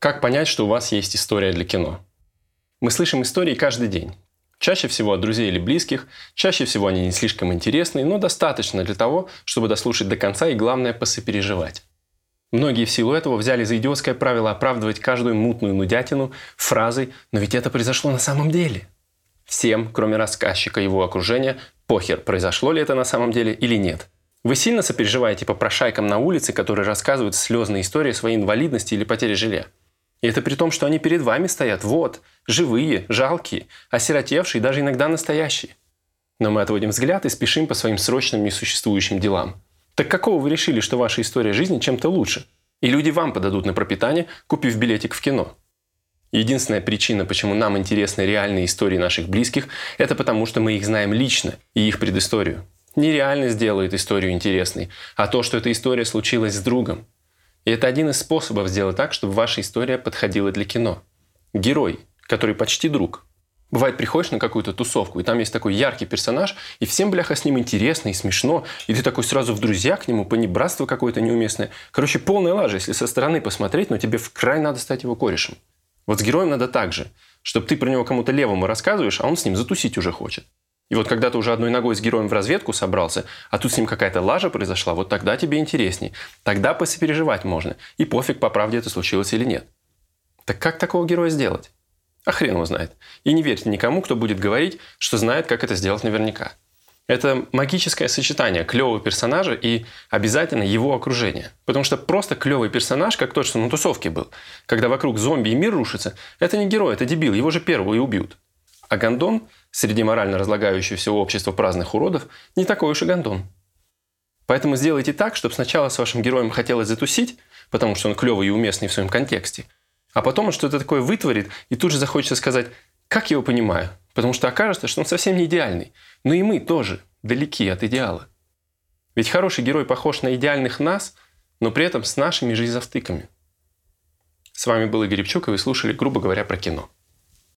Как понять, что у вас есть история для кино? Мы слышим истории каждый день. Чаще всего от друзей или близких, чаще всего они не слишком интересны, но достаточно для того, чтобы дослушать до конца и, главное, посопереживать. Многие в силу этого взяли за идиотское правило оправдывать каждую мутную нудятину фразой «но ведь это произошло на самом деле». Всем, кроме рассказчика и его окружения, похер, произошло ли это на самом деле или нет. Вы сильно сопереживаете по прошайкам на улице, которые рассказывают слезные истории своей инвалидности или потери жилья? И это при том, что они перед вами стоят, вот, живые, жалкие, осиротевшие, даже иногда настоящие. Но мы отводим взгляд и спешим по своим срочным несуществующим делам. Так какого вы решили, что ваша история жизни чем-то лучше? И люди вам подадут на пропитание, купив билетик в кино. Единственная причина, почему нам интересны реальные истории наших близких, это потому, что мы их знаем лично и их предысторию. Не реальность делает историю интересной, а то, что эта история случилась с другом, и это один из способов сделать так, чтобы ваша история подходила для кино. Герой, который почти друг. Бывает, приходишь на какую-то тусовку, и там есть такой яркий персонаж, и всем, бляха, с ним интересно и смешно, и ты такой сразу в друзья к нему, понебратство какое-то неуместное. Короче, полная лажа, если со стороны посмотреть, но тебе в край надо стать его корешем. Вот с героем надо так же, чтобы ты про него кому-то левому рассказываешь, а он с ним затусить уже хочет. И вот когда ты уже одной ногой с героем в разведку собрался, а тут с ним какая-то лажа произошла, вот тогда тебе интересней. Тогда посопереживать можно. И пофиг, по правде это случилось или нет. Так как такого героя сделать? А хрен его знает. И не верьте никому, кто будет говорить, что знает, как это сделать наверняка. Это магическое сочетание клевого персонажа и обязательно его окружение. Потому что просто клевый персонаж, как тот, что на тусовке был, когда вокруг зомби и мир рушится, это не герой, это дебил, его же первого и убьют. А Гондон среди морально разлагающегося общества праздных уродов не такой уж и Гондон. Поэтому сделайте так, чтобы сначала с вашим героем хотелось затусить, потому что он клевый и уместный в своем контексте, а потом он что-то такое вытворит, и тут же захочется сказать «как я его понимаю?», потому что окажется, что он совсем не идеальный. Но и мы тоже далеки от идеала. Ведь хороший герой похож на идеальных нас, но при этом с нашими же изавтыками. С вами был Игорь Репчук, и вы слушали, грубо говоря, про кино.